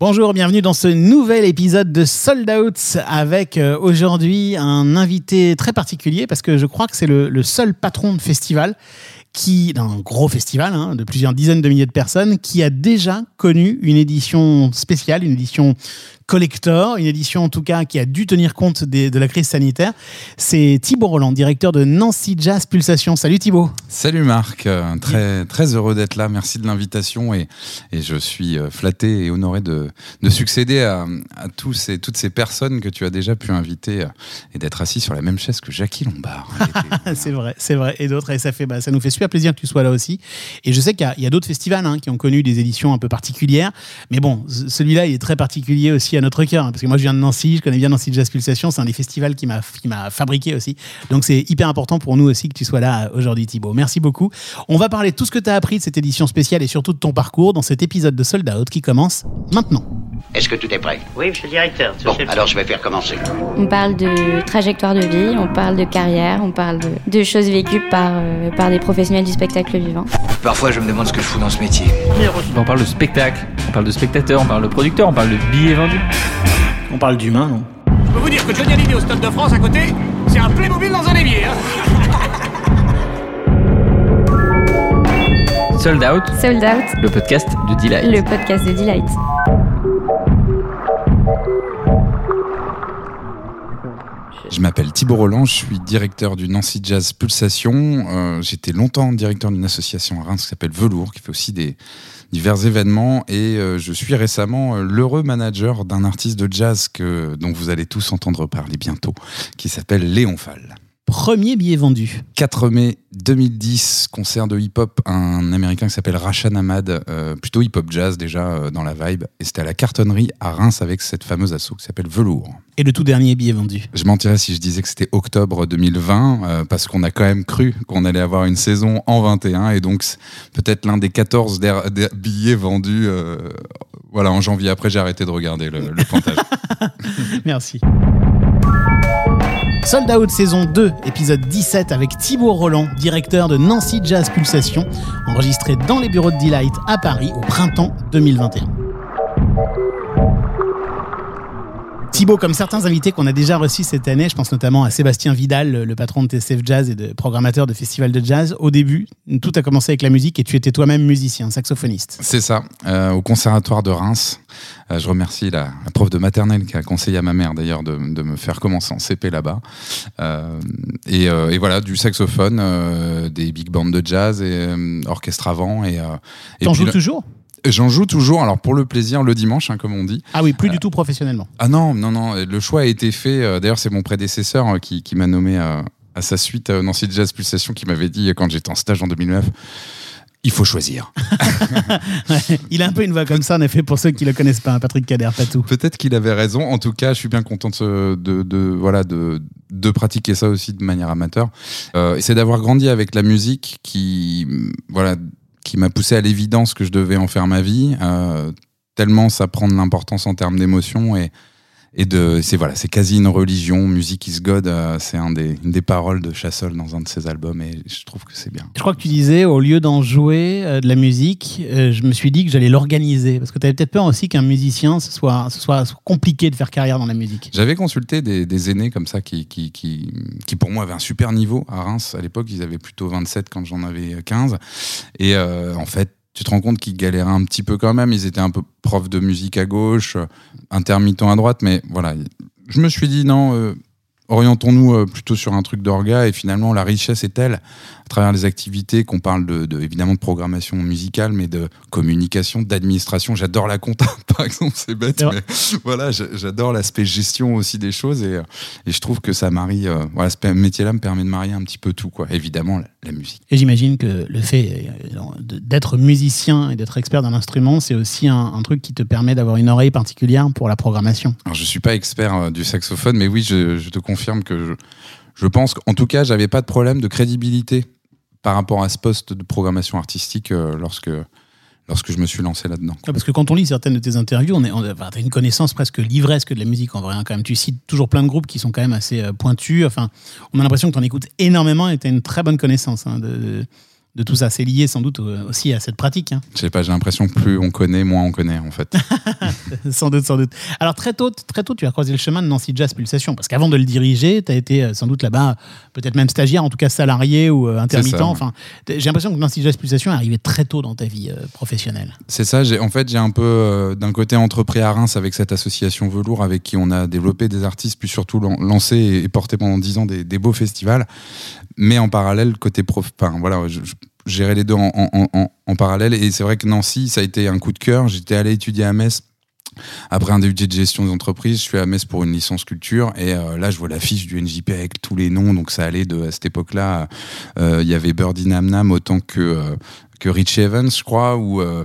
Bonjour, bienvenue dans ce nouvel épisode de Sold Out avec euh, aujourd'hui un invité très particulier parce que je crois que c'est le, seul patron de festival qui, d'un gros festival hein, de plusieurs dizaines de milliers de personnes, qui a déjà connu une édition spéciale, une édition collector, une édition en tout cas qui a dû tenir compte des- de la crise sanitaire. C'est Thibaut Roland, directeur de Nancy Jazz Pulsation. Salut Thibaut. Salut Marc, Euh, très, très heureux d'être là, merci de l'invitation et, et je suis euh, flatté et honoré de, de succéder à, à tous ces, toutes ces personnes que tu as déjà pu inviter euh, et d'être assis sur la même chaise que Jackie Lombard. C'est vrai, c'est vrai. Et d'autres, et ça, fait, bah, ça nous fait super plaisir que tu sois là aussi. Et je sais qu'il y a, d'autres festivals hein, qui ont connu des éditions un peu particulières. Mais bon, ce- celui-là, il est très particulier aussi à notre cœur. hein, parce que moi, je viens de Nancy, je connais bien Nancy Jazz Pulsation. C'est un des festivals qui m'a qui m'a fabriqué aussi. Donc, c'est hyper important pour nous aussi que tu sois là euh, aujourd'hui, Thibaut. Merci beaucoup. On va parler de tout ce que tu as appris de cette édition spéciale et surtout de ton parcours dans cet épisode de Sold Out qui commence maintenant. Est-ce que tout est prêt? Oui, monsieur le directeur. Bon, alors je vais faire commencer. On parle de trajectoire de vie, on parle de carrière, on parle de, de choses vécues par, euh, par des professionnels du spectacle vivant. Parfois, je me demande ce que je fous dans ce métier. On parle de spectacle, on parle de spectateur, on parle de producteur, on parle de billets vendus. On parle d'humain, non? Je peux vous dire que Johnny Hallyday au Stade de France à côté, c'est un Playmobil dans un évier. Hein Sold Out, Sold Out, le podcast de Delight. le podcast de Delight. Je m'appelle Thibaut Roland, je suis directeur du Nancy Jazz Pulsation. Euh, J'étais longtemps directeur d'une association à Reims qui s'appelle Velours, qui fait aussi des divers événements. Et euh, je suis récemment euh, l'heureux manager d'un artiste de jazz que, dont vous allez tous entendre parler bientôt, qui s'appelle Léon Fall. Premier billet vendu. 4 mai 2010, concert de hip-hop, un américain qui s'appelle Rashan Ahmad, euh, plutôt hip-hop jazz déjà euh, dans la vibe. Et c'était à la cartonnerie à Reims avec cette fameuse asso qui s'appelle Velours. Et le tout dernier billet vendu. Je mentirais si je disais que c'était octobre 2020, euh, parce qu'on a quand même cru qu'on allait avoir une saison en 21, et donc peut-être l'un des 14 der- der- billets vendus. voilà, en janvier. Après, j'ai arrêté de regarder le, le comptage. Merci. Sold Out saison 2, épisode 17 avec Thibaut Roland, directeur de Nancy Jazz Pulsation, enregistré dans les bureaux de Delight à Paris au printemps 2021. Thibaut, comme certains invités qu'on a déjà reçus cette année, je pense notamment à Sébastien Vidal, le- patron de TCF Jazz et de programmateur de festival de jazz, au début, tout a commencé avec la musique et tu étais toi-même musicien, saxophoniste. C'est ça, euh, au conservatoire de Reims. Euh, je remercie la, la prof de maternelle qui a conseillé à ma mère d'ailleurs de, de me faire commencer en CP là-bas. Euh, et, et voilà, du saxophone, des big bands de jazz et orchestre avant. Et, et T'en joues le- toujours? J'en joue toujours, alors pour le plaisir, le dimanche, hein, comme on dit. Ah oui, plus du tout professionnellement. Ah non, non, non, le choix a été fait. euh, D'ailleurs, c'est mon prédécesseur euh, qui, qui m'a nommé euh, à sa suite euh, Nancy Jazz Pulsation qui m'avait dit euh, quand j'étais en stage en 2009. Il faut choisir. Ouais, Il a un peu une voix comme ça, en effet, pour ceux qui le connaissent pas, hein, Patrick Kader, pas tout. Peut-être qu'il avait raison. En tout cas, je suis bien content de, de, de- voilà, de, de pratiquer ça aussi de manière amateur. Euh, c'est d'avoir grandi avec la musique qui, voilà, qui m'a poussé à l'évidence que je devais en faire ma vie. euh, tellement ça prend de l'importance en termes d'émotion et, et de, c'est voilà, c'est quasi une religion. Music is God, euh, c'est un des, une des paroles de Chassol dans un de ses albums et je trouve que c'est bien. Je crois que tu disais, au lieu d'en jouer euh, de la musique, euh, je me suis dit que j'allais l'organiser. Parce que tu avais peut-être peur aussi qu'un musicien, ce soit, ce soit compliqué de faire carrière dans la musique. J'avais consulté des, des aînés comme ça qui, qui, qui, qui, pour moi, avaient un super niveau à Reims. À l'époque, ils avaient plutôt 27 quand j'en avais 15. Et en fait, tu te rends compte qu'ils galéraient un petit peu quand même. Ils étaient un peu profs de musique à gauche, intermittents à droite. Mais voilà, je me suis dit, non, euh, orientons-nous euh, plutôt sur un truc d'orga. Et finalement, la richesse est telle, à travers les activités, qu'on parle de, de- évidemment de programmation musicale, mais de communication, d'administration. J'adore la compta, par exemple, c'est bête, mais voilà, j'a- j'adore l'aspect gestion aussi des choses. Et, et je trouve que ça marie, euh, voilà, ce métier-là me permet de marier un petit peu tout, quoi. Évidemment, la, musique. Et j'imagine que le fait euh, d'être musicien et d'être expert d'un instrument, c'est aussi un, un truc qui te permet d'avoir une oreille particulière pour la programmation. Alors, je suis pas expert euh, du saxophone, mais oui, je, je te confirme que je, je pense qu'en tout cas, j'avais pas de problème de crédibilité par rapport à ce poste de programmation artistique euh, lorsque, lorsque je me suis lancé là-dedans. Ouais, Parce que quand on lit certaines de tes interviews, on est, une connaissance presque livresque de la musique en vrai. hein, quand même, tu cites toujours plein de groupes qui sont quand même assez euh, pointus. Enfin, on a l'impression que tu en écoutes énormément et tu as une très bonne connaissance hein, de tout ça. C'est lié sans doute aussi à cette pratique. hein. Je sais pas, j'ai l'impression que plus on connaît, moins on connaît en fait. sans doute, sans doute. Alors très tôt, très tôt, tu as croisé le chemin de Nancy Jazz Pulsation, parce qu'avant de le diriger, tu as été euh, sans doute là-bas, peut-être même stagiaire, en tout cas salarié ou euh, intermittent. C'est ça, ouais. Enfin, j'ai l'impression que Nancy Jazz Pulsation est arrivé très tôt dans ta vie euh, professionnelle. C'est ça, j'ai, en fait, j'ai un peu euh, d'un côté entrepris à Reims avec cette association Velours avec qui on a développé des artistes, puis surtout lan- lancé et, et porté pendant 10 ans des, des beaux festivals. Mais en parallèle, côté prof, enfin voilà, je, je gérais les deux en, parallèle. Et c'est vrai que Nancy, ça a été un coup de cœur. J'étais allé étudier à Metz. Après un DUT de gestion des entreprises, je suis à Metz pour une licence culture et euh, là je vois l'affiche du NJP avec tous les noms, donc ça allait de à cette époque-là, euh, il y avait Birdie Nam Nam autant que euh, Rich Evans, je crois, ou euh,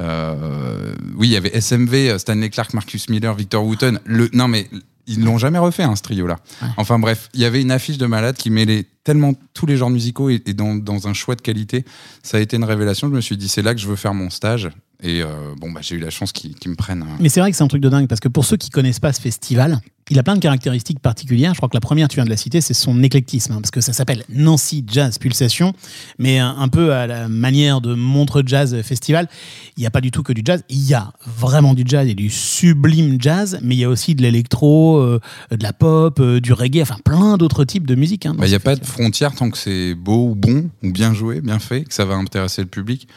euh, oui, il y avait SMV, euh, Stanley Clark, Marcus Miller, Victor Wooten. Non, mais ils l'ont jamais refait, hein, ce trio-là. Enfin bref, il y avait une affiche de malade qui mêlait tellement tous les genres musicaux et, et dans, dans un choix de qualité. Ça a été une révélation. Je me suis dit, c'est là que je veux faire mon stage. Et euh, bon, bah, j'ai eu la chance qu'ils me prennent. euh, Mais c'est vrai que c'est un truc de dingue, parce que pour ceux qui connaissent pas ce festival, il a plein de caractéristiques particulières. Je crois que la première, tu viens de la citer, c'est son éclectisme, hein, parce que ça s'appelle Nancy Jazz Pulsation, mais un, un peu à la manière de Montre Jazz Festival. Il n'y a pas du tout que du jazz. Il y a vraiment du jazz et du sublime jazz, mais il y a aussi de l'électro, euh, de la pop, euh, du reggae, enfin plein d'autres types de musique. hein, Bah, Il n'y a pas de festival. frontière tant que c'est beau ou bon, ou bien joué, bien fait, que ça va intéresser le public.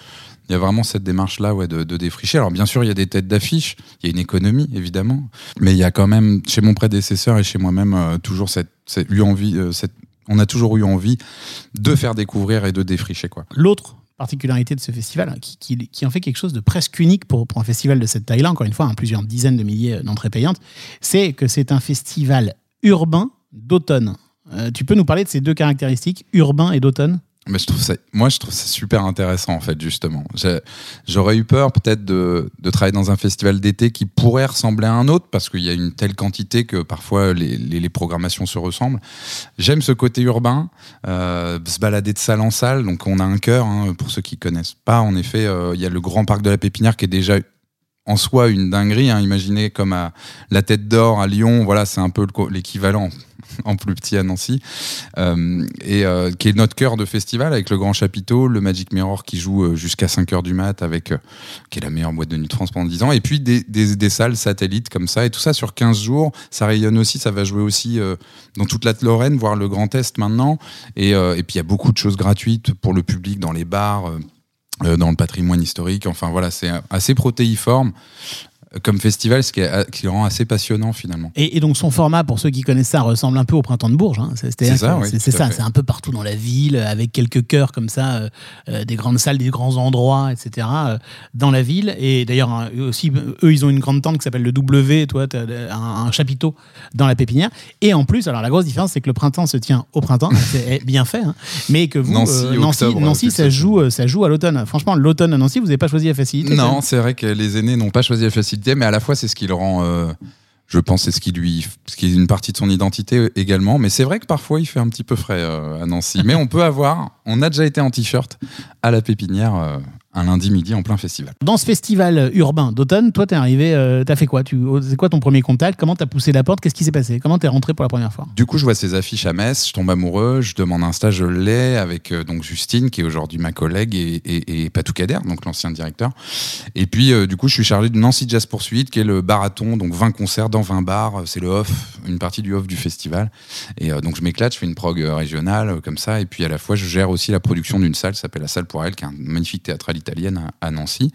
Il y a vraiment cette démarche-là ouais, de, défricher. Alors bien sûr, il y a des têtes d'affiche, il y a une économie, évidemment, mais il y a quand même, chez mon prédécesseur et chez moi-même, euh, toujours cette, cette, eu envie, euh, cette, on a toujours eu envie de faire découvrir et de défricher. Quoi. L'autre particularité de ce festival, hein, qui, qui- qui en fait quelque chose de presque unique pour, pour un festival de cette taille-là, encore une fois, hein, plusieurs dizaines de milliers d'entrées payantes, c'est que c'est un festival urbain d'automne. Euh, tu peux nous parler de ces deux caractéristiques, urbain et d'automne? Mais je trouve ça, moi, je trouve ça super intéressant, en fait, justement. J'aurais eu peur, peut-être, de, de travailler dans un festival d'été qui pourrait ressembler à un autre, parce qu'il y a une telle quantité que parfois les, les, les programmations se ressemblent. J'aime ce côté urbain, euh, se balader de salle en salle. Donc, on a un cœur, hein, pour ceux qui connaissent pas. En effet, euh, il y a le grand parc de la Pépinière qui est déjà en soi une dinguerie. Hein. Imaginez comme à la Tête d'Or à Lyon, voilà, c'est un peu l'équivalent en plus petit à Nancy, euh, et euh, qui est notre cœur de festival avec le Grand Chapiteau, le Magic Mirror qui joue euh, jusqu'à 5h du mat, avec euh, qui est la meilleure boîte de nuit de France pendant 10 ans, et puis des, salles satellites comme ça, et tout ça sur 15 jours. Ça rayonne aussi, ça va jouer aussi euh, dans toute la Lorraine, voire le Grand Est maintenant, et, et puis il y a beaucoup de choses gratuites pour le public dans les bars. Euh, dans le patrimoine historique. Enfin voilà, c'est assez protéiforme comme festival, ce qui, est, qui le rend assez passionnant finalement. et, et donc son format, pour ceux qui connaissent ça, ressemble un peu au printemps de Bourges. hein. C'est ça, oui, c'est- ça, c'est un peu partout dans la ville, avec quelques chœurs comme ça, euh, euh, des grandes salles, des grands endroits, etc. euh, dans la ville. Et d'ailleurs, hein, eux aussi, eux, ils ont une grande tente qui s'appelle le W, toi, tu as un, un chapiteau dans la pépinière. Et en plus, alors la grosse différence, c'est que le printemps se tient au printemps, c'est bien fait, hein. mais que vous, Nancy, euh, Nancy, octobre, Nancy, ça joue, ça joue à l'automne. Franchement, l'automne à Nancy, vous n'avez pas choisi la facilité. Non, c'est vrai que les aînés n'ont pas choisi la facilité, mais à la fois c'est ce qui le rend, euh, je pense, c'est ce qui lui, ce qui est une partie de son identité également. Mais c'est vrai que parfois il fait un petit peu frais euh, à Nancy. mais on peut avoir, on a déjà été en t-shirt à la pépinière euh, un lundi midi en plein festival. Dans ce festival urbain d'automne, toi, t'es arrivé, euh, t'as fait quoi? Tu- C'est quoi ton premier contact? Comment t'as poussé la porte? Qu'est-ce qui s'est passé? Comment t'es rentré pour la première fois? Du coup, je vois ces affiches à Metz, je tombe amoureux, je demande un stage, je l'ai avec euh, donc Justine, qui est aujourd'hui ma collègue, et, et, et Patou Kader, donc l'ancien directeur. Et puis, euh, du coup, je suis chargé de Nancy Jazz Poursuite, qui est le barathon, donc 20 concerts dans 20 bars, euh, c'est le off, une partie du off du festival. Et donc, je m'éclate, je fais une prog régionale, comme ça, et puis à la fois, je gère aussi la production d'une salle, qui s'appelle la Salle pour elle, qui est un magnifique théâtre à l'italienne à, Nancy.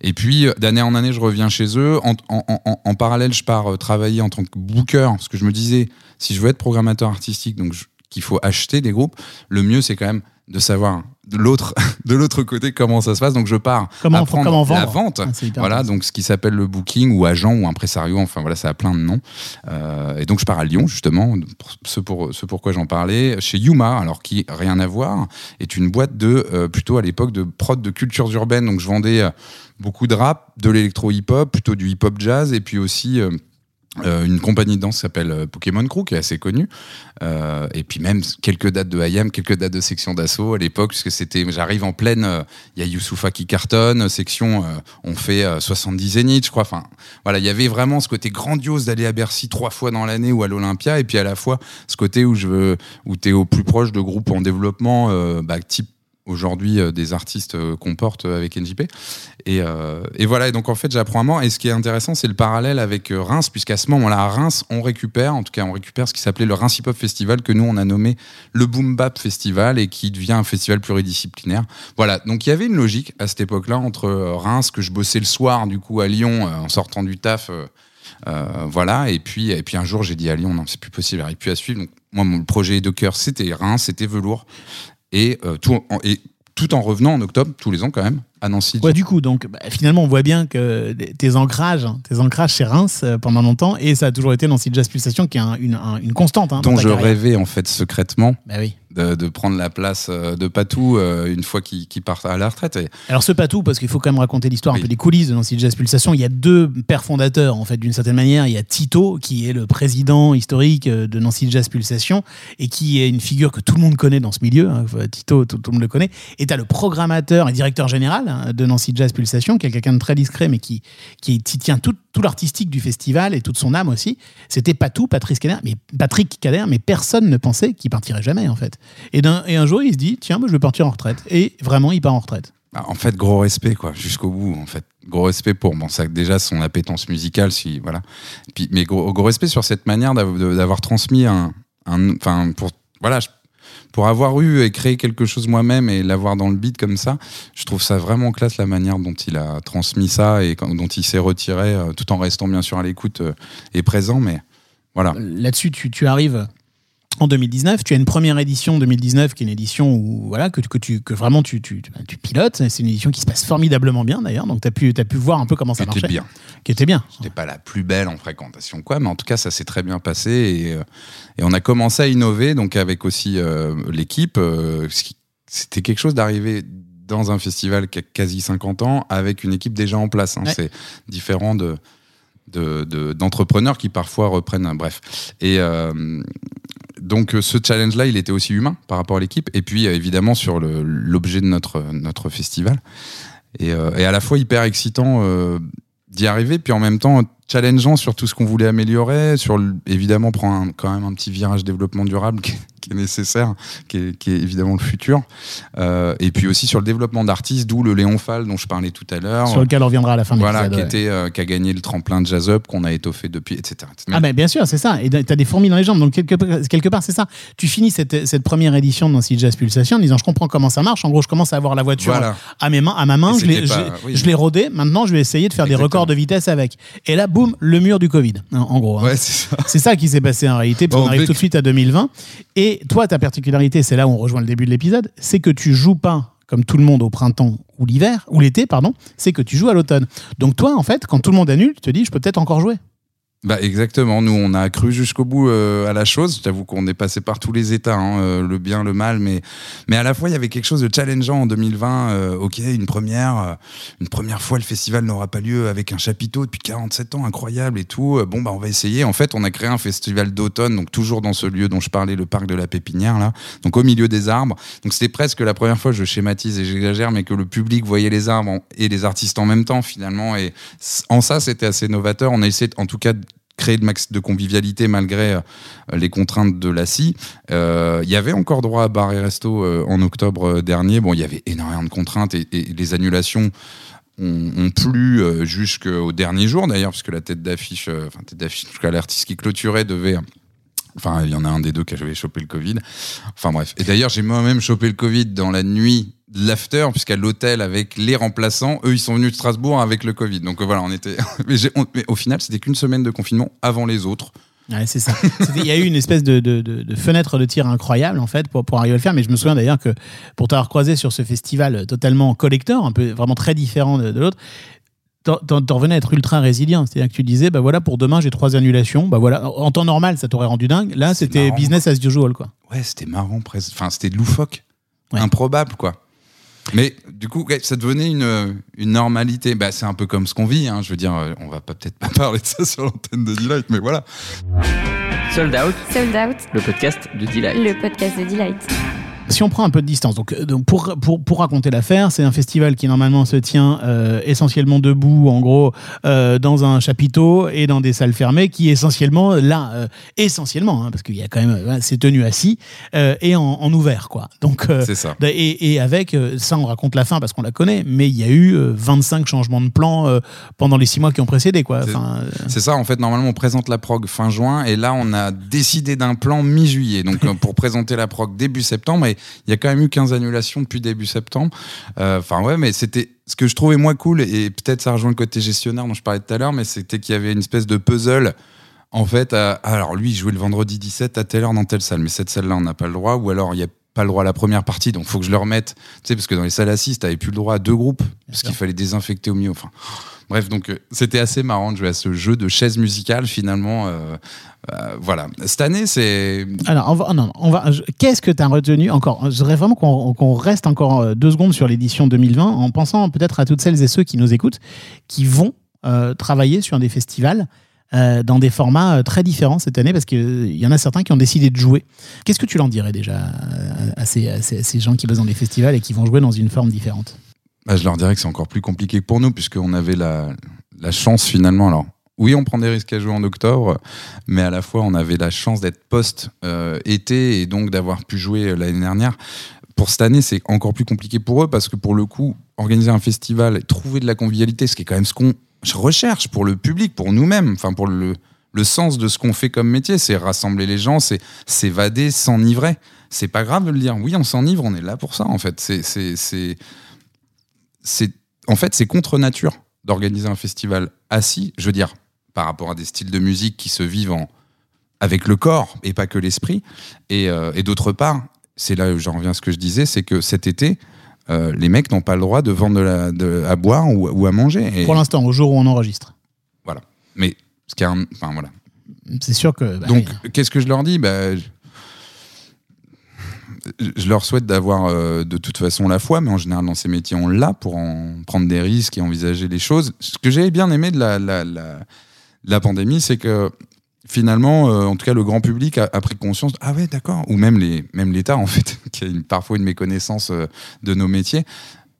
Et puis, euh, d'année en année, je reviens chez eux. En, en- parallèle, je pars euh, travailler en tant que booker, parce que je me disais, si je veux être programmateur artistique, donc qu'il faut acheter des groupes, le mieux, c'est quand même de savoir de l'autre de l'autre côté comment ça se passe. Donc, je pars Comment- apprendre comment la vente. Ah, voilà, donc ce qui s'appelle le booking ou agent ou impresario. Enfin, voilà, ça a plein de noms. Euh, et donc, je pars à Lyon, justement, ce, pour, ce pourquoi j'en parlais, chez Yuma, alors qui, rien à voir, est une boîte de, euh, plutôt à l'époque, de prod de cultures urbaines. Donc, je vendais euh, beaucoup de rap, de l'électro hip-hop, plutôt du hip-hop jazz, et puis aussi euh, une compagnie de danse s'appelle euh, Pokémon Crew, qui est assez connue. Euh, et puis même quelques dates de IAM, quelques dates de section d'assaut à l'époque, puisque c'était, j'arrive en pleine, il y a Youssoufa qui cartonne, section, on fait euh, 70 zéniths, je crois. Enfin, voilà, il y avait vraiment ce côté grandiose d'aller à Bercy trois fois dans l'année ou à l'Olympia, et puis à la fois ce côté où je veux, où t'es au plus proche de groupes en développement, bah, type aujourd'hui euh, des artistes euh, qu'on porte euh, avec NJP. Et, voilà, et donc en fait j'apprends à mort. Et ce qui est intéressant, c'est le parallèle avec Reims, puisqu'à ce moment-là, à Reims, on récupère, en tout cas on récupère ce qui s'appelait le Reims Hip Hop Festival, que nous on a nommé le Boom Bap Festival et qui devient un festival pluridisciplinaire. Voilà, donc il y avait une logique à cette époque-là entre Reims, que je bossais le soir du coup à Lyon en sortant du taf. voilà, et puis, et puis un jour j'ai dit à Lyon, non, c'est plus possible, j'arrive plus à suivre. Donc, moi, mon projet de cœur, c'était Reims, c'était Velours. Et, euh, tout en, et tout en revenant en octobre, tous les ans quand même, à Nancy. Ouais, du coup, donc bah, finalement, on voit bien que tes ancrages, hein, tes ancrages chez Reims euh, pendant longtemps, et ça a toujours été Nancy Jazz Pulsation qui est un- une, un- une constante. Hein, dont je rêvais en fait secrètement Bah oui. De, de prendre la place euh, de Patou euh, une fois qu'il part à la retraite. Et Alors ce patou, parce qu'il faut quand même raconter l'histoire un peu des coulisses de Nancy Jazz Pulsation, il y a deux pères fondateurs en fait d'une certaine manière. Il y a Tito qui est le président historique euh, de Nancy Jazz Pulsation et qui est une figure que tout le monde connaît dans ce milieu. hein. Tito, tout, tout le monde le connaît. Et tu as le programmateur et directeur général hein, de Nancy Jazz Pulsation, qui est quelqu'un de très discret mais qui, qui, tient tout, tout l'artistique du festival et toute son âme aussi. C'était Patou, Patrice Kader, mais Patrick Kader, mais personne ne pensait qu'il partirait jamais en fait. Et, et un jour il se dit tiens, bah, je vais partir en retraite. Et vraiment il part en retraite. bah, en fait, gros respect quoi, jusqu'au bout. En fait, gros respect pour bon ça déjà son appétence musicale, si voilà. Puis, mais gros, gros respect sur cette manière d'avoir transmis un- enfin pour voilà. je- pour avoir eu et créé quelque chose moi-même et l'avoir dans le beat comme ça, je trouve ça vraiment classe la manière dont il a transmis ça et dont il s'est retiré, euh, tout en restant bien sûr à l'écoute euh, et présent. Mais voilà. là-dessus, tu arrives en 2019. Tu as une première édition 2019 qui est une édition où, voilà, que, que, tu, que vraiment tu, tu, pilotes. C'est une édition qui se passe formidablement bien d'ailleurs. Donc tu as pu, as pu voir un peu comment ça marchait. bien. Qui était bien. C'était pas la plus belle en fréquentation, quoi, mais en tout cas, ça s'est très bien passé et, euh, et on a commencé à innover, donc avec aussi euh, l'équipe. euh, C'était quelque chose d'arriver dans un festival qui a quasi 50 ans avec une équipe déjà en place. hein. Ouais. C'est différent de de- de- d'entrepreneurs qui parfois reprennent bref et euh, donc euh, ce challenge là il était aussi humain par rapport à l'équipe. Et puis euh, évidemment sur l'objet de notre festival. Et, euh, et à la fois hyper excitant d'y arriver, puis en même temps challengeant sur tout ce qu'on voulait améliorer, sur évidemment prendre quand même un petit virage développement durable qui est nécessaire, qui est, qui est évidemment le futur, Euh, et puis aussi sur le développement d'artistes, d'où le Léon Fall dont je parlais tout à l'heure. Sur lequel on reviendra à la fin de Voilà, qui, était, euh, qui a gagné le tremplin de Jazz Up, qu'on a étoffé depuis, etc. Ah ben bien sûr, c'est ça. Et tu as des fourmis dans les jambes. Donc quelque, part- quelque part, c'est ça. Tu finis cette, cette première édition de Nancy Jazz Pulsation en disant je comprends comment ça marche. En gros, je commence à avoir la voiture Voilà. À, mes mains, à ma main. Je l'ai oui. rodé. Maintenant, je vais essayer de faire des records de vitesse avec. Et là, boum, le mur du Covid. hein, en gros. hein. C'est ça. Qui s'est passé en réalité, Bon, qu'on arrive tout de suite à 2020. Et toi, ta particularité, c'est là où on rejoint le début de l'épisode, c'est que tu joues pas comme tout le monde au printemps ou l'hiver, ou l'été, pardon, c'est que tu joues à l'automne. Donc toi, en fait, quand tout le monde annule, tu te dis, je peux peut-être encore jouer. Bah exactement, nous on a cru jusqu'au bout euh, à la chose, j'avoue qu'on est passé par tous les états, hein, euh, le bien, le mal, mais, mais à la fois il y avait quelque chose de challengeant en 2020, euh, ok, une première, une première fois le festival n'aura pas lieu avec un chapiteau depuis 47 ans, incroyable et tout, bon bah on va essayer, en fait on a créé un festival d'automne, donc toujours dans ce lieu dont je parlais, le parc de la Pépinière là, donc au milieu des arbres, donc c'était presque la première fois, je schématise et j'exagère, mais que le public voyait les arbres et les artistes en même temps finalement, et en ça c'était assez novateur, on a essayé en tout cas créer de max de convivialité malgré euh, les contraintes de la scie. Euh, Il y avait encore droit à bar et resto euh, en octobre dernier. Bon, il y avait énormément de contraintes et, les annulations ont, plu jusqu'au dernier jour d'ailleurs, puisque la tête d'affiche, enfin tête d'affiche, en tout cas l'artiste qui clôturait devait Enfin, il y en a un des deux qui avait chopé le Covid. Enfin bref. Et d'ailleurs, j'ai moi-même chopé le Covid dans la nuit de l'after, puisqu'à l'hôtel avec les remplaçants, eux, ils sont venus de Strasbourg avec le Covid. Donc euh, voilà, on était. mais, au final, c'était qu'une semaine de confinement avant les autres. Ouais, c'est ça. Il y a eu une espèce de, fenêtre de tir incroyable en fait pour, pour arriver à le faire. Mais je me souviens d'ailleurs que pour t'avoir croisé sur ce festival totalement collector, un peu vraiment très différent de l'autre, t'en- revenais à être ultra résilient. C'est-à-dire que tu disais, bah voilà, pour demain j'ai trois annulations. Bah voilà, en temps normal ça t'aurait rendu dingue. Là c'était business as usual quoi. Ouais, c'était marrant, presque. Enfin, c'était loufoque. Ouais. Improbable, quoi. Mais du coup, ça devenait une, une normalité. Bah, c'est un peu comme ce qu'on vit. hein. Je veux dire, euh, on va pas peut-être pas parler de ça sur l'antenne de Delight, mais voilà. Sold Out, Sold Out, le podcast de Delight. le podcast de Delight. Si on prend un peu de distance, donc, euh, donc pour, pour, pour raconter l'affaire, c'est un festival qui normalement se tient euh, essentiellement debout, en gros, euh, dans un chapiteau et dans des salles fermées, qui essentiellement, là, euh, essentiellement, hein, parce qu'il y a quand même, c'est tenu assis et en, en ouvert, quoi. Donc, C'est ça. et, et avec, ça on raconte la fin parce qu'on la connaît, mais il y a eu euh, 25 changements de plan pendant les six mois qui ont précédé, quoi. C'est- Enfin, C'est ça, en fait, normalement, on présente la prog fin juin, et là, on a décidé d'un plan mi-juillet. Donc, pour présenter la prog début septembre, et il y a quand même eu 15 annulations depuis début septembre. Euh, Enfin, ouais, mais c'était. Ce que je trouvais moins cool, et peut-être ça rejoint le côté gestionnaire dont je parlais tout à l'heure, mais c'était qu'il y avait une espèce de puzzle. En fait, à- alors lui, il jouait le vendredi 17 à telle heure dans telle salle, mais cette salle-là, on n'a pas le droit, ou alors il n'y a pas le droit à la première partie, donc faut que je le remette. Tu sais, parce que dans les salles assises, t'avais plus le droit à deux groupes, parce qu'il fallait désinfecter au milieu. Enfin, bref, donc euh, c'était assez marrant de jouer à ce jeu de chaises musicales finalement. euh, euh, voilà. Cette année, c'est Alors, on va, non, non, on va, qu'est-ce que tu as retenu encore? Je voudrais vraiment qu'on reste encore deux secondes sur l'édition 2020 en pensant peut-être à toutes celles et ceux qui nous écoutent, qui vont travailler sur des festivals dans des formats très différents cette année, parce qu'il y en a certains qui ont décidé de jouer. Qu'est-ce que tu leur dirais déjà à ces, ces- à ces gens qui bossent dans des festivals et qui vont jouer dans une forme différente? Bah, je leur dirais que c'est encore plus compliqué que pour nous, puisqu'on avait la, chance finalement. Alors, oui, on prend des risques à jouer en octobre, mais à la fois, on avait la chance d'être post-été et donc d'avoir pu jouer euh, l'année dernière. Pour cette année, c'est encore plus compliqué pour eux parce que pour le coup, organiser un festival, trouver de la convivialité, ce qui est quand même ce qu'on recherche pour le public, pour nous-mêmes, enfin pour le, le sens de ce qu'on fait comme métier, c'est rassembler les gens, c'est s'évader, s'enivrer. C'est pas grave de le dire. Oui, on s'enivre, on est là pour ça, en fait. C'est, c'est, en fait, c'est contre nature d'organiser un festival assis, je veux dire, par rapport à des styles de musique qui se vivent en, avec le corps et pas que l'esprit. Et, euh, et d'autre part, c'est là où j'en reviens à ce que je disais, c'est que cet été, euh, les mecs n'ont pas le droit de vendre de la, de- à boire ou, ou à manger. Et Pour l'instant, au jour où on enregistre. voilà. Mais ce qui est un- enfin voilà. C'est sûr que. bah, Donc, oui. qu'est-ce que je leur dis? Bah, je... leur souhaite d'avoir euh, de toute façon la foi, mais en général, dans ces métiers, on l'a pour en prendre des risques et envisager les choses. Ce que j'ai bien aimé de la, pandémie, c'est que finalement, euh, en tout cas, le grand public a, pris conscience. Ah ouais, d'accord. Ou même même l'État, en fait, qui a parfois une méconnaissance euh, de nos métiers.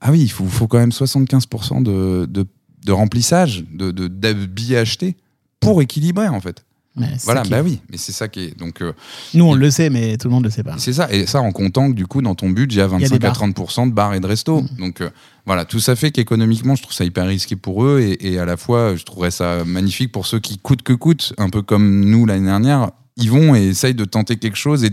Ah oui, il faut, quand même 75% de, remplissage, de, billets achetés pour équilibrer, en fait. Mais Voilà, bah oui, mais c'est ça qui est. Donc, euh, Nous, on le sait, mais tout le monde ne le sait pas. c'est ça. Et ça, en comptant que du coup, dans ton budget, il y a Il y a 25 des à bars. 30% de bars et de restos. Donc, euh, voilà, tout ça fait qu'économiquement, je trouve ça hyper risqué pour eux. Et, et à la fois, je trouverais ça magnifique pour ceux qui coûtent que coûte, un peu comme nous l'année dernière. Ils vont et essayent de tenter quelque chose et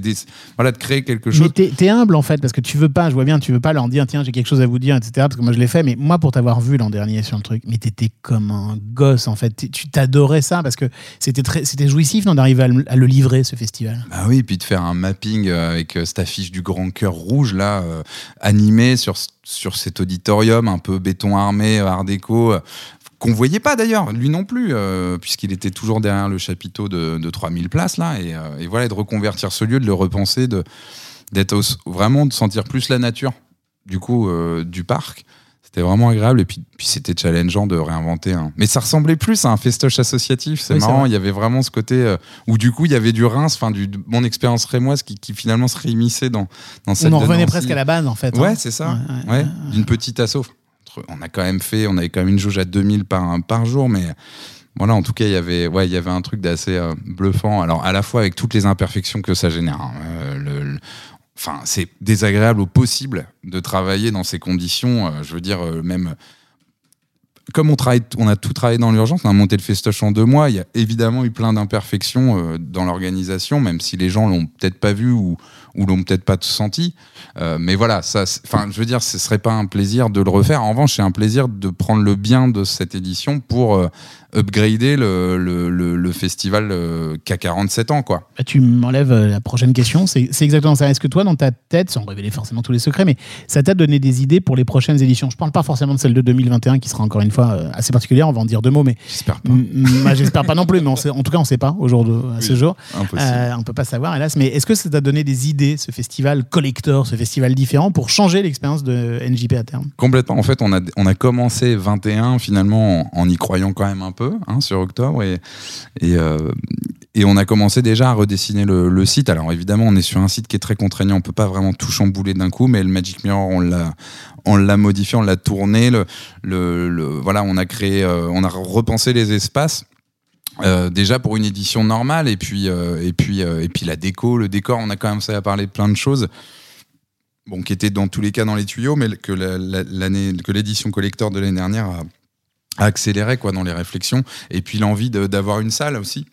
voilà, de créer quelque chose. Mais t'es humble en fait, parce que tu veux pas, je vois bien, tu veux pas leur dire, tiens, j'ai quelque chose à vous dire, etc. Parce que moi je l'ai fait, mais moi pour t'avoir vu l'an dernier sur le truc, mais t'étais comme un gosse en fait. Tu t'adorais ça parce que c'était très, c'était jouissif non, d'arriver à, le- à le livrer ce festival? Bah oui, puis de faire un mapping euh, avec euh, cette affiche du grand cœur rouge là, euh, animé sur, sur cet auditorium un peu béton armé, art déco, qu'on voyait pas d'ailleurs, lui non plus, euh, puisqu'il était toujours derrière le chapiteau de, de 3000 places là, et, euh, et voilà, de reconvertir ce lieu, de le repenser, de d'être vraiment de sentir plus la nature du coup euh, du parc. C'était vraiment agréable et puis, puis c'était challengeant de réinventer un. Mais ça ressemblait plus à un festoche associatif. C'est Oui, c'est marrant. Il y avait vraiment ce côté où du coup il y avait du Reims, enfin du de mon expérience rémoise qui, qui finalement se réunissait dans dans cette. On en revenait presque à la base en fait. Ouais, hein. c'est ça. Ouais, ouais, Ouais, ouais. d'une petite asso. On a quand même fait, on avait quand même une jauge à 2000 par, par jour, mais voilà, en tout cas, il y avait, ouais, y avait un truc d'assez euh, bluffant. Alors, à la fois avec toutes les imperfections que ça génère. hein, euh, Enfin, c'est désagréable au possible de travailler dans ces conditions. euh, je veux dire, même comme on, travaille, on a tout travaillé dans l'urgence, on a monté le festoche en deux mois. Il y a évidemment eu plein d'imperfections dans l'organisation, même si les gens l'ont peut-être pas vu ou, ou l'ont peut-être pas senti. Euh, mais voilà, ça, enfin, je veux dire, ce serait pas un plaisir de le refaire. En revanche, c'est un plaisir de prendre le bien de cette édition pour euh, upgrader le, le, le- le festival euh, qui a 47 ans, quoi. Bah, tu m'enlèves euh, la prochaine question. C'est exactement ça. Est-ce que toi, dans ta tête, sans révéler forcément tous les secrets, mais ça t'a donné des idées pour les prochaines éditions? Je parle pas forcément de celle de 2021 qui sera encore une fois euh, assez particulière. On va en dire deux mots, mais J'espère pas. Bah, j'espère pas non plus. Mais on sait- en tout cas, on sait pas au jour de, à ce jour. Impossible. Euh, on peut pas savoir, hélas. Mais est-ce que ça t'a donné des idées, ce festival collector, ce festival différent, pour changer l'expérience de NJP à terme? Complètement. En fait, on a, on a commencé 21 finalement en, en y croyant quand même un peu hein, sur octobre et, euh, et on a commencé déjà à redessiner le, site. Alors évidemment, on est sur un site qui est très contraignant. On peut pas vraiment tout chambouler d'un coup, mais le Magic Mirror, on l'a, on l'a modifié, on l'a tourné. Le, voilà, on a créé, euh, on a repensé les espaces. Euh, déjà pour une édition normale et puis et puis et puis la déco le décor on a quand même ça à parler de plein de choses bon qui étaient dans tous les cas dans les tuyaux mais que la- la- l'année que l'édition collector de l'année dernière a, a accéléré quoi dans les réflexions. Et puis l'envie d'avoir une salle aussi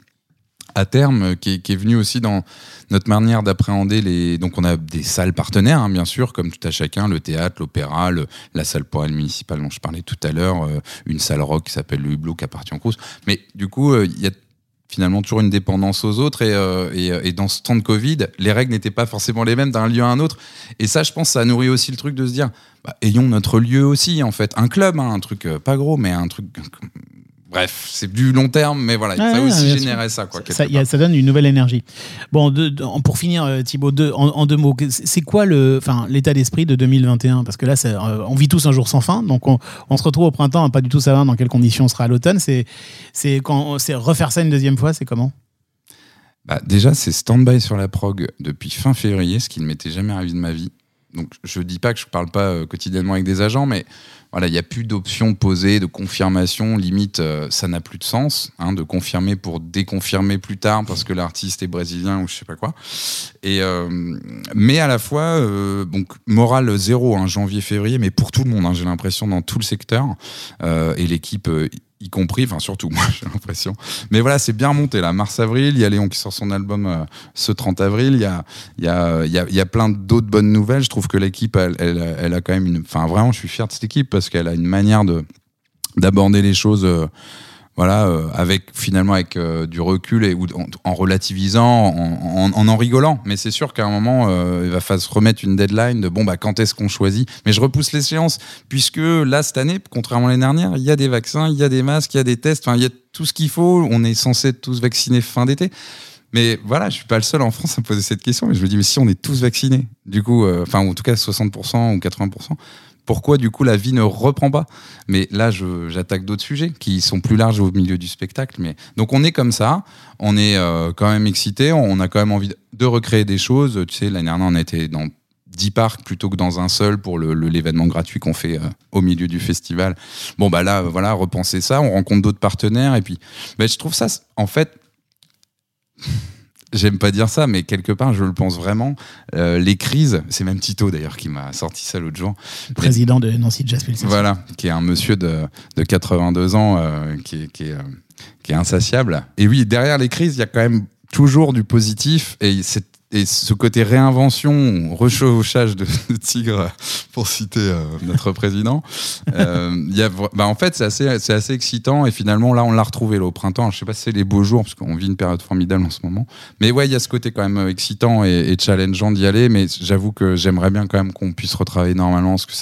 à terme euh, qui est, qui venue aussi dans notre manière d'appréhender les donc on a des salles partenaires hein, bien sûr comme tout à chacun le théâtre l'opéra la salle pour elle municipale dont je parlais tout à l'heure euh, une salle rock qui s'appelle le hublot qui appartient au Crous. Mais du coup euh, il y a finalement toujours une dépendance aux autres et, euh, euh, et dans ce temps de Covid les règles n'étaient pas forcément les mêmes d'un lieu à un autre. Et ça je pense ça nourrit aussi le truc de se dire bah, ayons notre lieu aussi en fait. Un club hein, un truc euh, pas gros mais un truc bref c'est du long terme mais voilà Ouais, ça ouais, aussi générait ça quoi Ça, quelque y a- part. ça donne une nouvelle énergie. Bon, de- de- en- pour finir, euh, Thibaut, en, en deux mots, c'est quoi l'état d'esprit de 2021 Parce que là, euh, on vit tous un jour sans fin, donc on, on se retrouve au printemps pas du tout savoir dans quelles conditions on sera à l'automne. C'est refaire ça une deuxième fois, c'est comment? Bah, déjà, c'est stand-by sur la prog depuis fin février, ce qui ne m'était jamais arrivé de ma vie. Donc, je dis pas que je parle pas euh, quotidiennement avec des agents, mais voilà, il n'y a plus d'options posées, de confirmation. Limite, euh, ça n'a plus de sens hein, de confirmer pour déconfirmer plus tard parce que l'artiste est brésilien ou je sais pas quoi. Et euh, mais à la fois, donc morale zéro, hein, janvier-février, mais pour tout le monde, hein, j'ai l'impression dans tout le secteur et l'équipe. Euh, y compris, enfin surtout moi j'ai l'impression. Mais voilà, c'est bien monté là. Mars-avril, il y a Léon qui sort son album euh, ce 30 avril. Il y a, y, a, il y, a, plein d'autres bonnes nouvelles. Je trouve que l'équipe, elle, elle, a quand même une. Enfin, vraiment, je suis fier de cette équipe parce qu'elle a une manière de d'aborder les choses. euh, voilà, euh, avec finalement avec euh, du recul et ou en, relativisant, en, en, rigolant. Mais c'est sûr qu'à un moment, euh, il va falloir se remettre une deadline de bon bah quand est-ce qu'on choisit? Mais je repousse l'échéance puisque là cette année, contrairement à l'année dernière, il y a des vaccins, il y a des masques, il y a des tests, enfin il y a tout ce qu'il faut. On est censé tous vaccinés fin d'été. Mais voilà, je suis pas le seul en France à me poser cette question. Et je me dis, mais si on est tous vaccinés, du coup, enfin, en tout cas 60% ou 80%, pourquoi du coup la vie ne reprend pas Mais là, j'attaque d'autres sujets qui sont plus larges au milieu du spectacle. Mais donc on est comme ça, on est euh, quand même excité, on a quand même envie de- recréer des choses. Tu sais, l'année dernière, on était dans 10 parcs plutôt que dans un seul pour le- le- l'événement gratuit qu'on fait euh, au milieu du festival. Bon bah là, voilà, repenser ça, on rencontre d'autres partenaires et puis, bah, je trouve ça, en fait. J'aime pas dire ça, mais quelque part, je le pense vraiment. euh, les crises, c'est même Tito d'ailleurs qui m'a sorti ça l'autre jour. Le président de Nancy Jazz. Voilà, qui est un monsieur de, de 82 ans euh, qui, est, qui, est, euh, qui est insatiable. Et oui, derrière les crises, il y a quand même toujours du positif et, c'est- et ce côté réinvention, rechauchage de, de tigre, pour citer euh, notre président, euh, y a, bah, en fait, c'est assez, assez excitant et finalement, là, on l'a retrouvé au printemps. Je sais pas si c'est les beaux jours parce qu'on vit une période formidable en ce moment. Mais ouais, il y a ce côté quand même excitant et, challengeant d'y aller. Mais j'avoue que j'aimerais bien quand même qu'on puisse retravailler normalement parce que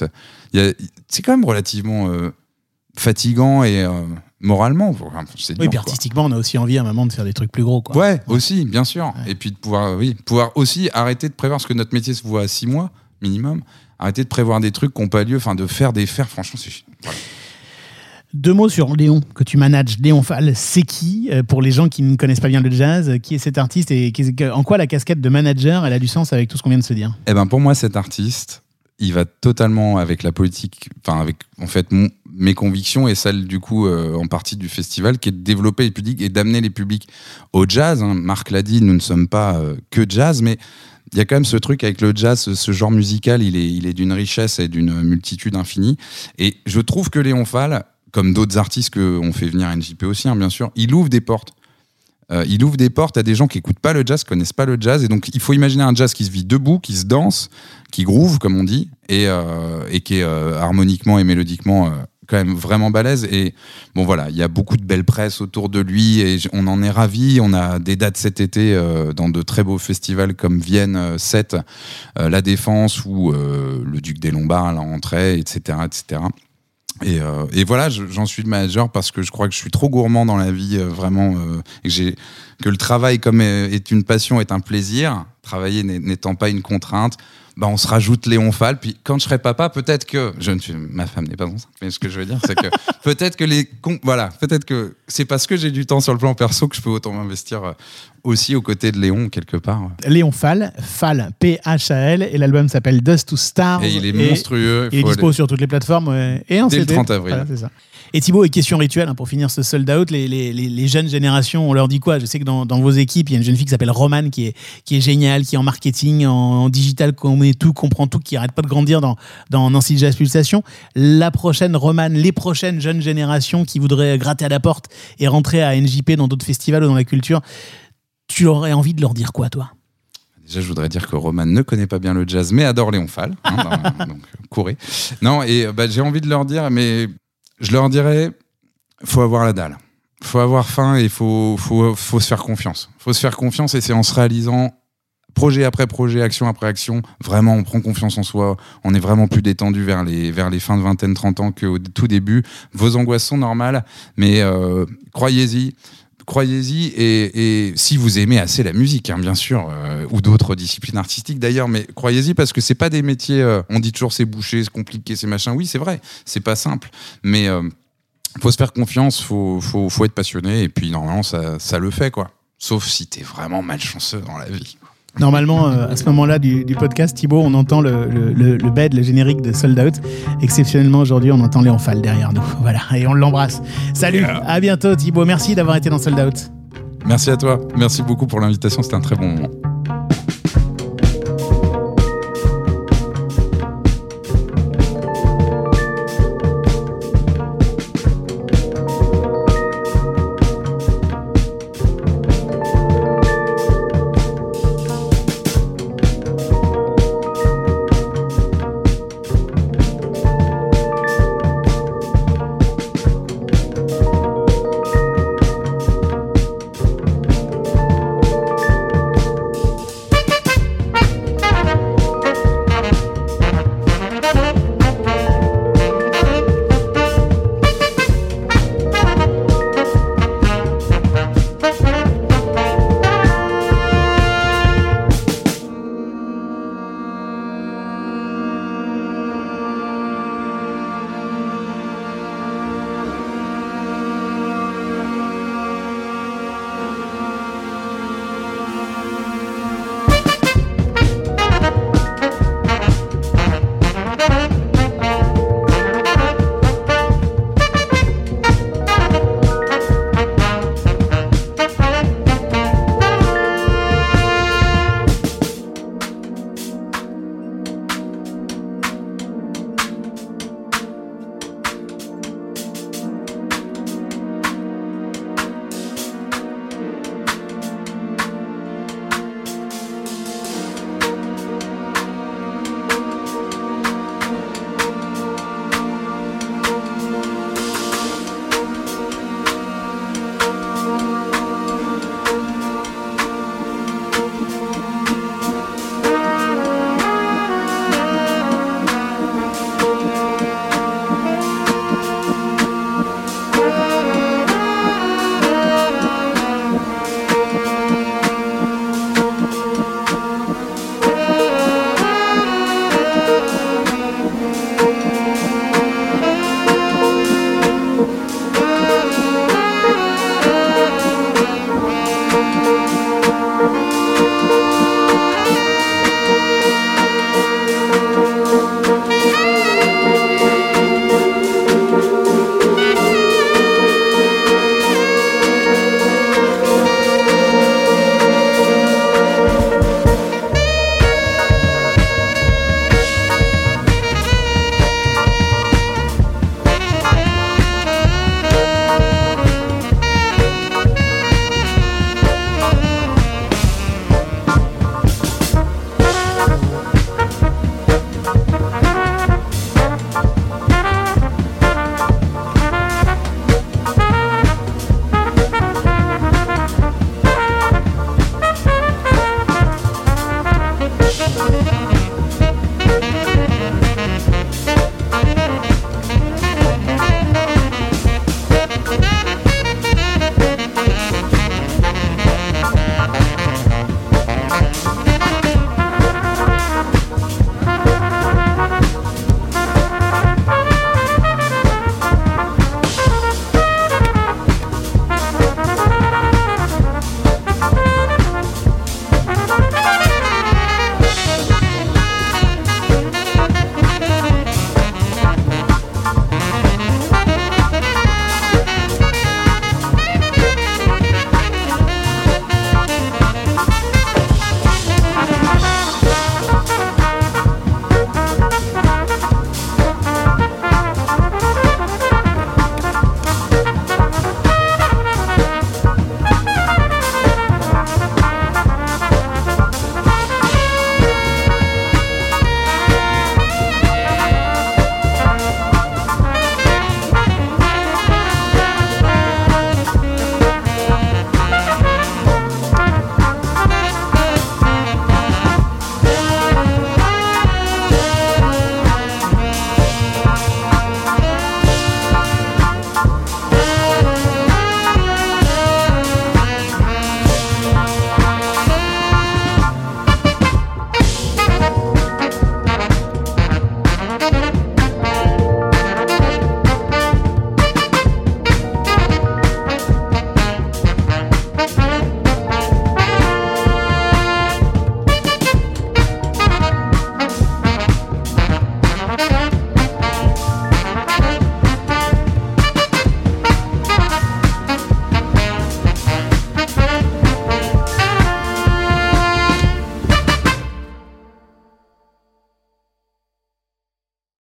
c'est quand même relativement euh, fatigant et euh, moralement. C'est Oui, puis quoi. artistiquement, on a aussi envie à un moment de faire des trucs plus gros. Quoi. Ouais, aussi, bien sûr. Et puis de pouvoir, oui, pouvoir aussi arrêter de prévoir, parce que notre métier se voit à six mois minimum. Arrêter de prévoir des trucs qui n'ont pas lieu, enfin de faire des faire, franchement, c'est voilà. Deux mots sur Léon, que tu manages. Léon Fall, c'est qui euh, Pour les gens qui ne connaissent pas bien le jazz, qui est cet artiste et en quoi la casquette de manager, elle a du sens avec tout ce qu'on vient de se dire? Eh ben pour moi, cet artiste, il va totalement avec la politique, enfin avec en fait mon- mes convictions et celles du coup euh, en partie du festival, qui est de développer les publics et d'amener les publics au jazz. hein. Marc l'a dit, nous ne sommes pas euh, que jazz, mais il y a quand même ce truc avec le jazz, ce, genre musical, il est, il est d'une richesse et d'une multitude infinie. Et je trouve que Léon Fall, comme d'autres artistes qu'on fait venir à NJP aussi, hein, bien sûr, il ouvre des portes. Euh, il ouvre des portes à des gens qui écoutent pas le jazz, qui connaissent pas le jazz, et donc il faut imaginer un jazz qui se vit debout, qui se danse, qui groove comme on dit, et, et qui est harmoniquement et mélodiquement même vraiment balèze. Et bon voilà, il y a beaucoup de belles presse autour de lui, et on en est ravis. On a des dates cet été euh, dans de très beaux festivals comme Vienne euh, 7, euh, La Défense ou euh, le Duc des Lombards à l'entrée, etc., etc. Et, euh, et voilà, je- j'en suis le manager parce que je crois que je suis trop gourmand dans la vie, euh, vraiment, euh, et j'ai- que le travail comme est une passion, est un plaisir, travailler n'étant pas une contrainte. bah, on se rajoute Léon Fall. Puis quand je serai papa, peut-être que je ne suis, ma femme n'est pas enceinte, mais ce que je veux dire, c'est que peut-être que les, voilà, peut-être que c'est parce que j'ai du temps sur le plan perso que je peux autant m'investir euh, aussi aux côtés de Léon quelque part. Léon Fall, Fall, P-H-A-L, et l'album s'appelle Dust to Stars. Et il est monstrueux. Il est faut dispo aller- sur toutes les plateformes et en Dès le CD. 30 avril. Voilà, c'est ça. Et Thibaut, et question rituelle hein, pour finir ce sold out, les, les, les, les jeunes générations, on leur dit quoi? Je sais que dans, dans vos équipes, il y a une jeune fille qui s'appelle Romane qui est, qui est géniale, qui est en marketing, en, en digital, connaît tout, comprend tout, qui arrête pas de grandir dans, dans Nancy Jazz Pulsation. La prochaine Romane, les prochaines jeunes générations qui voudraient gratter à la porte et rentrer à NJP dans d'autres festivals ou dans la culture, tu aurais envie de leur dire quoi, toi? Déjà, je voudrais dire que Roman ne connaît pas bien le jazz, mais adore Léon Fall. hein, donc, courez. Non, et bah, j'ai envie de leur dire, mais je leur dirais, faut avoir la dalle. faut avoir faim et faut, faut, se faire confiance. faut se faire confiance et c'est en se réalisant projet après projet, action après action, vraiment on prend confiance en soi, on est vraiment plus détendu vers les, vers les fins de vingtaine, 30 ans qu'au tout début. Vos angoisses sont normales, mais euh, croyez-y, croyez-y et, si vous aimez assez la musique, hein, bien sûr, euh, ou d'autres disciplines artistiques d'ailleurs, mais croyez-y parce que c'est pas des métiers. euh, on dit toujours c'est bouché, c'est compliqué, c'est machin. Oui, c'est vrai, c'est pas simple, mais euh, faut se faire confiance, faut, faut, faut être passionné et puis normalement ça, ça le fait quoi. Sauf si t'es vraiment malchanceux dans la vie. Normalement, euh, à ce moment-là du, du podcast, Thibaut, on entend le, le, le, le bed, le générique de Sold Out. Exceptionnellement, aujourd'hui, on entend Léon Fall derrière nous. Voilà, et on l'embrasse. Salut, à bientôt Thibaut. Merci d'avoir été dans Sold Out. Merci à toi, merci beaucoup pour l'invitation, c'était un très bon moment.